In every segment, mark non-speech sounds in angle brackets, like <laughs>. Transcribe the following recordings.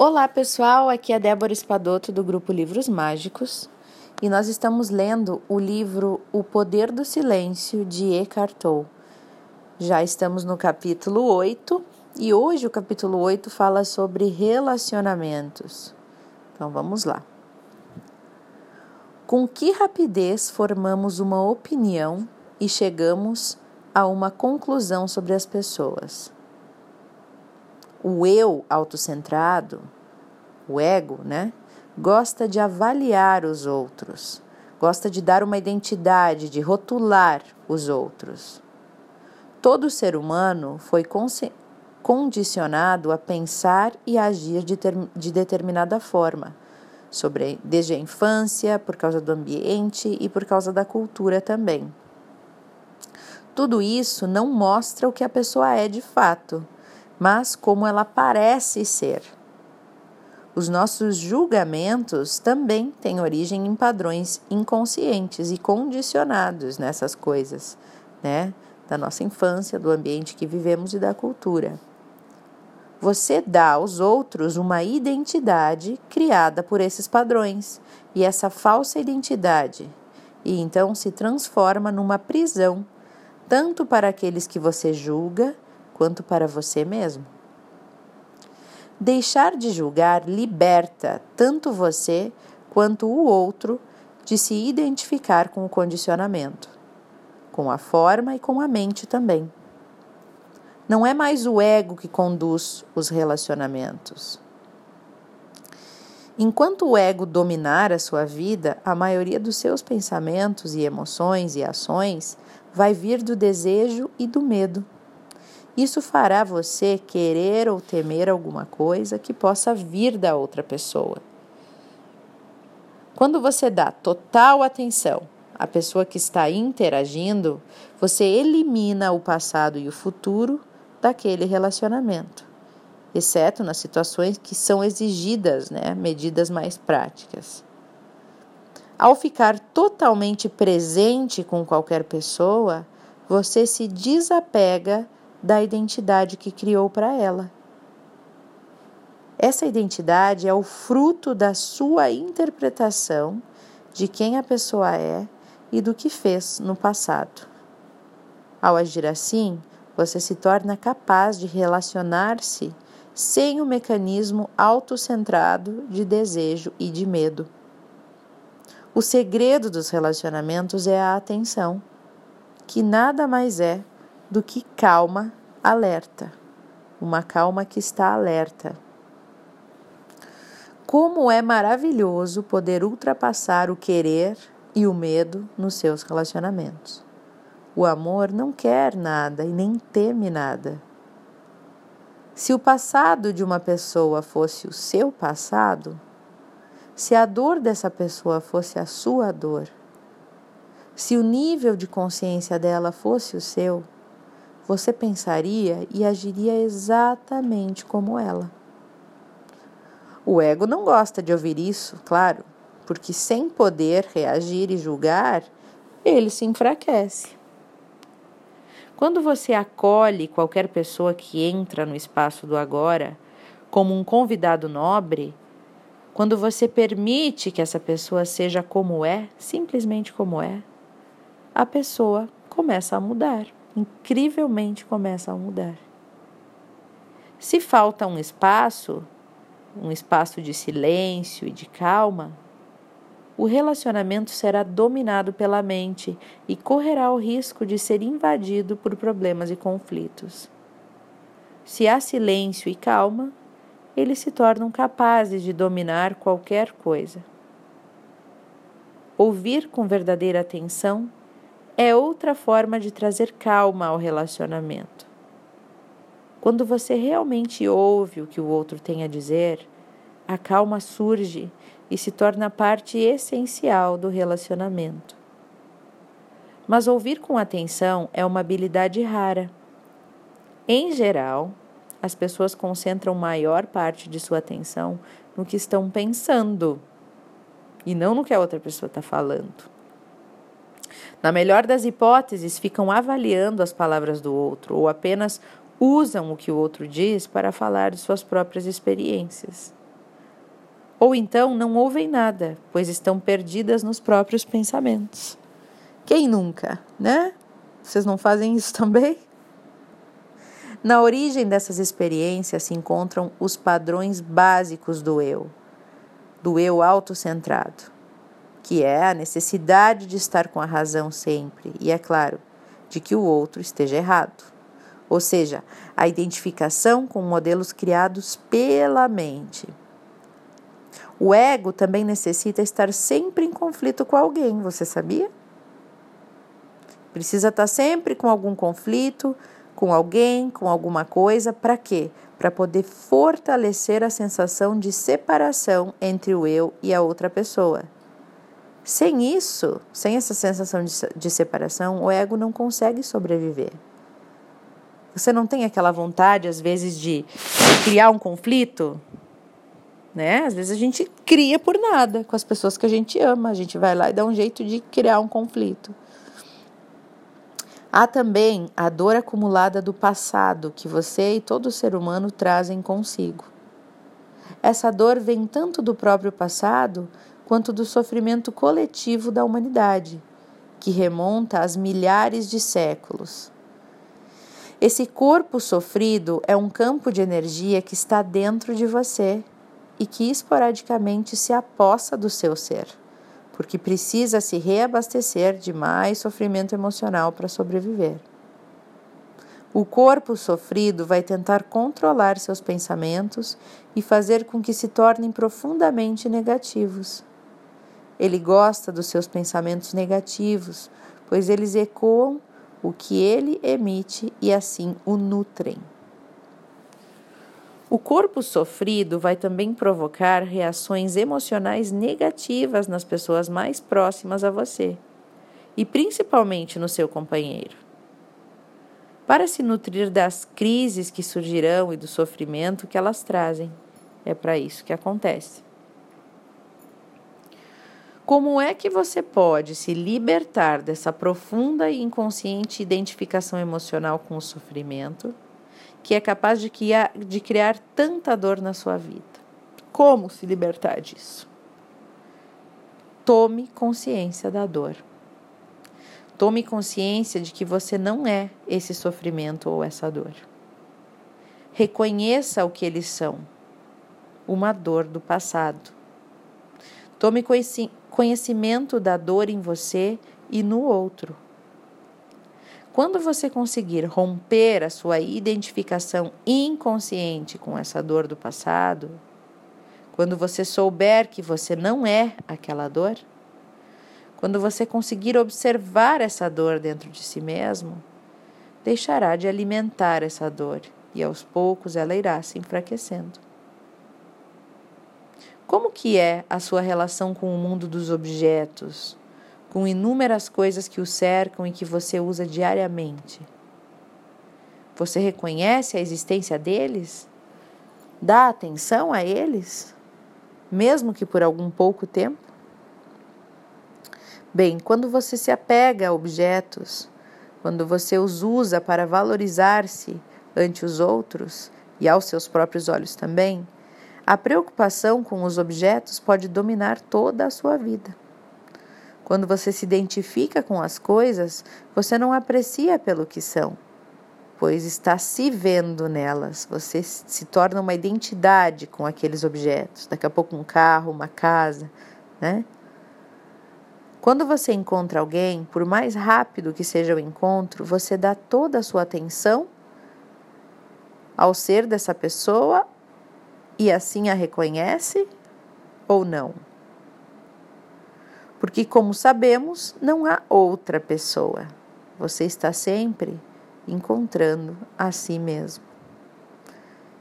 Olá pessoal, aqui é Débora Espadoto do grupo Livros Mágicos e nós estamos lendo o livro O Poder do Silêncio de Eckhart Tolle. Já estamos no capítulo 8 e hoje o capítulo 8 fala sobre relacionamentos. Então vamos lá. Com que rapidez formamos uma opinião e chegamos a uma conclusão sobre as pessoas? O eu autocentrado, o ego, né? Gosta de avaliar os outros, gosta de dar uma identidade, de rotular os outros. Todo ser humano foi condicionado a pensar e agir de, de determinada forma, sobre, desde a infância, por causa do ambiente e por causa da cultura também. Tudo isso não mostra o que a pessoa é de fato mas como ela parece ser. Os nossos julgamentos também têm origem em padrões inconscientes e condicionados nessas coisas, né? Da nossa infância, do ambiente que vivemos e da cultura. Você dá aos outros uma identidade criada por esses padrões, e essa falsa identidade, e então se transforma numa prisão, tanto para aqueles que você julga quanto para você mesmo. Deixar de julgar liberta tanto você quanto o outro de se identificar com o condicionamento, com a forma e com a mente também. Não é mais o ego que conduz os relacionamentos. Enquanto o ego dominar a sua vida, a maioria dos seus pensamentos e emoções e ações vai vir do desejo e do medo. Isso fará você querer ou temer alguma coisa que possa vir da outra pessoa. Quando você dá total atenção à pessoa que está interagindo, você elimina o passado e o futuro daquele relacionamento, exceto nas situações que são exigidas, né, medidas mais práticas. Ao ficar totalmente presente com qualquer pessoa, você se desapega da identidade que criou para ela. Essa identidade é o fruto da sua interpretação de quem a pessoa é e do que fez no passado. Ao agir assim, você se torna capaz de relacionar-se sem o mecanismo autocentrado de desejo e de medo. O segredo dos relacionamentos é a atenção, que nada mais é do que calma alerta, uma calma que está alerta. Como é maravilhoso poder ultrapassar o querer e o medo nos seus relacionamentos. O amor não quer nada e nem teme nada. Se o passado de uma pessoa fosse o seu passado, se a dor dessa pessoa fosse a sua dor, se o nível de consciência dela fosse o seu, você pensaria e agiria exatamente como ela. O ego não gosta de ouvir isso, claro, porque sem poder reagir e julgar, ele se enfraquece. Quando você acolhe qualquer pessoa que entra no espaço do agora como um convidado nobre, quando você permite que essa pessoa seja como é, simplesmente como é, a pessoa começa a mudar incrivelmente começam a mudar. Se falta um espaço, um espaço de silêncio e de calma, o relacionamento será dominado pela mente e correrá o risco de ser invadido por problemas e conflitos. Se há silêncio e calma, eles se tornam capazes de dominar qualquer coisa. Ouvir com verdadeira atenção é outra forma de trazer calma ao relacionamento. Quando você realmente ouve o que o outro tem a dizer, a calma surge e se torna parte essencial do relacionamento. Mas ouvir com atenção é uma habilidade rara. Em geral, as pessoas concentram maior parte de sua atenção no que estão pensando e não no que a outra pessoa está falando. Na melhor das hipóteses, ficam avaliando as palavras do outro ou apenas usam o que o outro diz para falar de suas próprias experiências. Ou então não ouvem nada, pois estão perdidas nos próprios pensamentos. Quem nunca, né? Vocês não fazem isso <laughs> também? Na origem dessas experiências se encontram os padrões básicos do eu, do eu autocentrado, que é a necessidade de estar com a razão sempre e, é claro, de que o outro esteja errado. Ou seja, a identificação com modelos criados pela mente. O ego também necessita estar sempre em conflito com alguém, você sabia? Precisa estar sempre com algum conflito, com alguém, com alguma coisa, para quê? Para poder fortalecer a sensação de separação entre o eu e a outra pessoa. Sem isso, sem essa sensação de, de separação, o ego não consegue sobreviver. Você não tem aquela vontade, às vezes, de criar um conflito? Né? Às vezes a gente cria por nada com as pessoas que a gente ama, a gente vai lá e dá um jeito de criar um conflito. Há também a dor acumulada do passado que você e todo ser humano trazem consigo. Essa dor vem tanto do próprio passado quanto do sofrimento coletivo da humanidade, que remonta às milhares de séculos. Esse corpo sofrido é um campo de energia que está dentro de você e que esporadicamente se apossa do seu ser porque precisa se reabastecer de mais sofrimento emocional para sobreviver. O corpo sofrido vai tentar controlar seus pensamentos e fazer com que se tornem profundamente negativos. Ele gosta dos seus pensamentos negativos, pois eles ecoam o que ele emite e assim o nutrem. O corpo sofrido vai também provocar reações emocionais negativas nas pessoas mais próximas a você e principalmente no seu companheiro. Para se nutrir das crises que surgirão e do sofrimento que elas trazem. É para isso que acontece. Como é que você pode se libertar dessa profunda e inconsciente identificação emocional com o sofrimento? que é capaz de criar, de criar tanta dor na sua vida. Como se libertar disso? Tome consciência da dor. Tome consciência de que você não é esse sofrimento ou essa dor. Reconheça o que eles são, uma dor do passado. Tome conhecimento da dor em você e no outro quando você conseguir romper a sua identificação inconsciente com essa dor do passado, quando você souber que você não é aquela dor, quando você conseguir observar essa dor dentro de si mesmo, deixará de alimentar essa dor e aos poucos ela irá se enfraquecendo. Como que é a sua relação com o mundo dos objetos, com inúmeras coisas que o cercam e que você usa diariamente. Você reconhece a existência deles? Dá atenção a eles? Mesmo que por algum pouco tempo? Bem, quando você se apega a objetos, quando você os usa para valorizar-se ante os outros e aos seus próprios olhos também, a preocupação com os objetos pode dominar toda a sua vida. Quando você se identifica com as coisas, você não aprecia pelo que são, pois está se vendo nelas. Você se torna uma identidade com aqueles objetos. Daqui a pouco, um carro, uma casa, né? Quando você encontra alguém, por mais rápido que seja o encontro, você dá toda a sua atenção ao ser dessa pessoa e assim a reconhece ou não? Porque, como sabemos, não há outra pessoa. Você está sempre encontrando a si mesmo.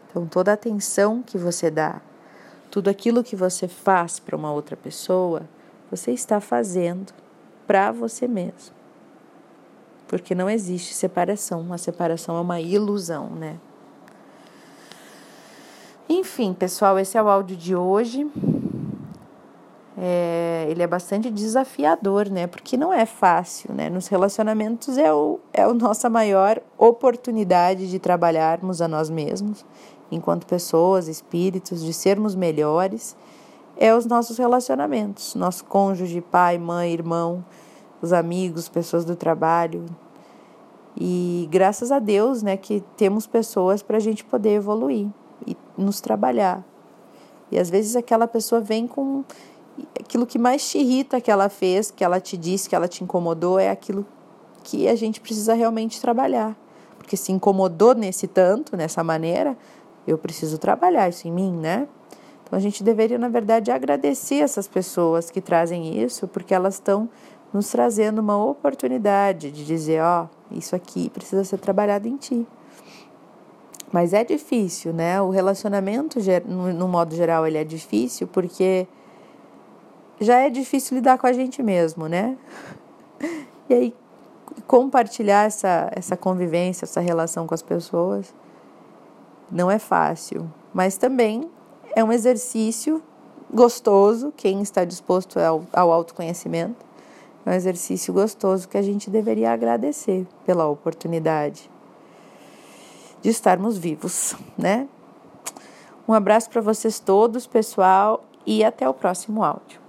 Então, toda a atenção que você dá, tudo aquilo que você faz para uma outra pessoa, você está fazendo para você mesmo. Porque não existe separação. A separação é uma ilusão, né? Enfim, pessoal, esse é o áudio de hoje é, ele é bastante desafiador, né? Porque não é fácil, né? Nos relacionamentos é, o, é a nossa maior oportunidade de trabalharmos a nós mesmos, enquanto pessoas, espíritos, de sermos melhores é os nossos relacionamentos, nosso cônjuge, pai, mãe, irmão, os amigos, pessoas do trabalho. E graças a Deus, né, que temos pessoas para a gente poder evoluir e nos trabalhar. E às vezes aquela pessoa vem com aquilo que mais te irrita que ela fez, que ela te disse, que ela te incomodou, é aquilo que a gente precisa realmente trabalhar. Porque se incomodou nesse tanto, nessa maneira, eu preciso trabalhar isso em mim, né? Então a gente deveria, na verdade, agradecer essas pessoas que trazem isso, porque elas estão nos trazendo uma oportunidade de dizer, ó, oh, isso aqui precisa ser trabalhado em ti. Mas é difícil, né? O relacionamento, no modo geral, ele é difícil porque já é difícil lidar com a gente mesmo, né? <laughs> E aí, compartilhar essa, essa convivência, essa relação com as pessoas, não é fácil. Mas também é um exercício gostoso, quem está disposto ao, ao autoconhecimento, é um exercício gostoso que a gente deveria agradecer pela oportunidade de estarmos vivos, né? Um abraço para vocês todos, pessoal, e até o próximo áudio.